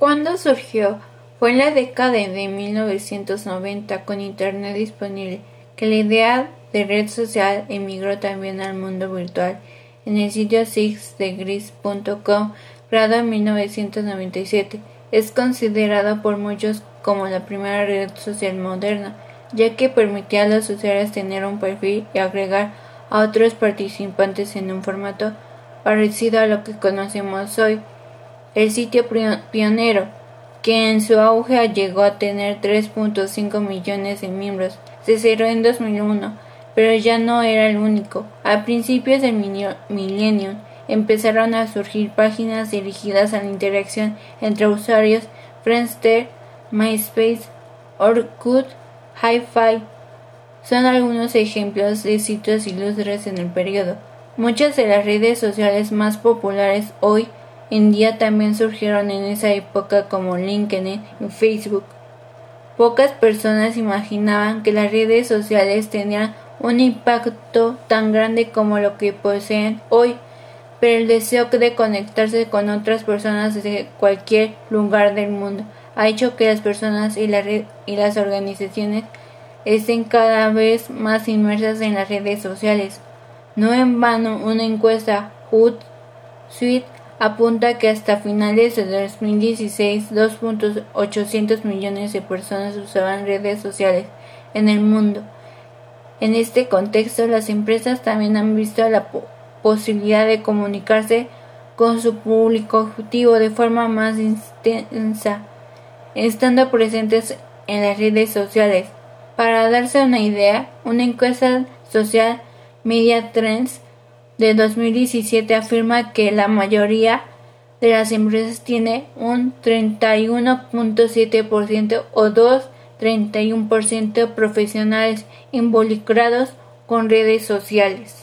¿Cuándo surgió? Fue en la década de 1990, con Internet disponible, que la idea de red social emigró también al mundo virtual. En el sitio sixdegrees.com, creado en 1997, es considerado por muchos como la primera red social moderna, ya que permitía a los usuarios tener un perfil y agregar a otros participantes en un formato parecido a lo que conocemos hoy el sitio pionero, que en su auge llegó a tener 3.5 millones de miembros, se cerró en 2001, pero ya no era el único. A principios del milenio empezaron a surgir páginas dirigidas a la interacción entre usuarios, Friendster, MySpace, Orkut, Hi-Fi. Son algunos ejemplos de sitios ilustres en el periodo. Muchas de las redes sociales más populares hoy día también surgieron en esa época como LinkedIn y Facebook. Pocas personas imaginaban que las redes sociales tenían un impacto tan grande como lo que poseen hoy, pero el deseo de conectarse con otras personas desde cualquier lugar del mundo ha hecho que las personas y, y las organizaciones estén cada vez más inmersas en las redes sociales. No en vano una encuesta Hootsuite apunta que hasta finales de 2016 2.800 millones de personas usaban redes sociales en el mundo. En este contexto, las empresas también han visto la posibilidad de comunicarse con su público objetivo de forma más intensa, estando presentes en las redes sociales. Para darse una idea, una encuesta social Media Trends de 2017 afirma que la mayoría de las empresas tiene un 31.7% o dos 31% profesionales involucrados con redes sociales.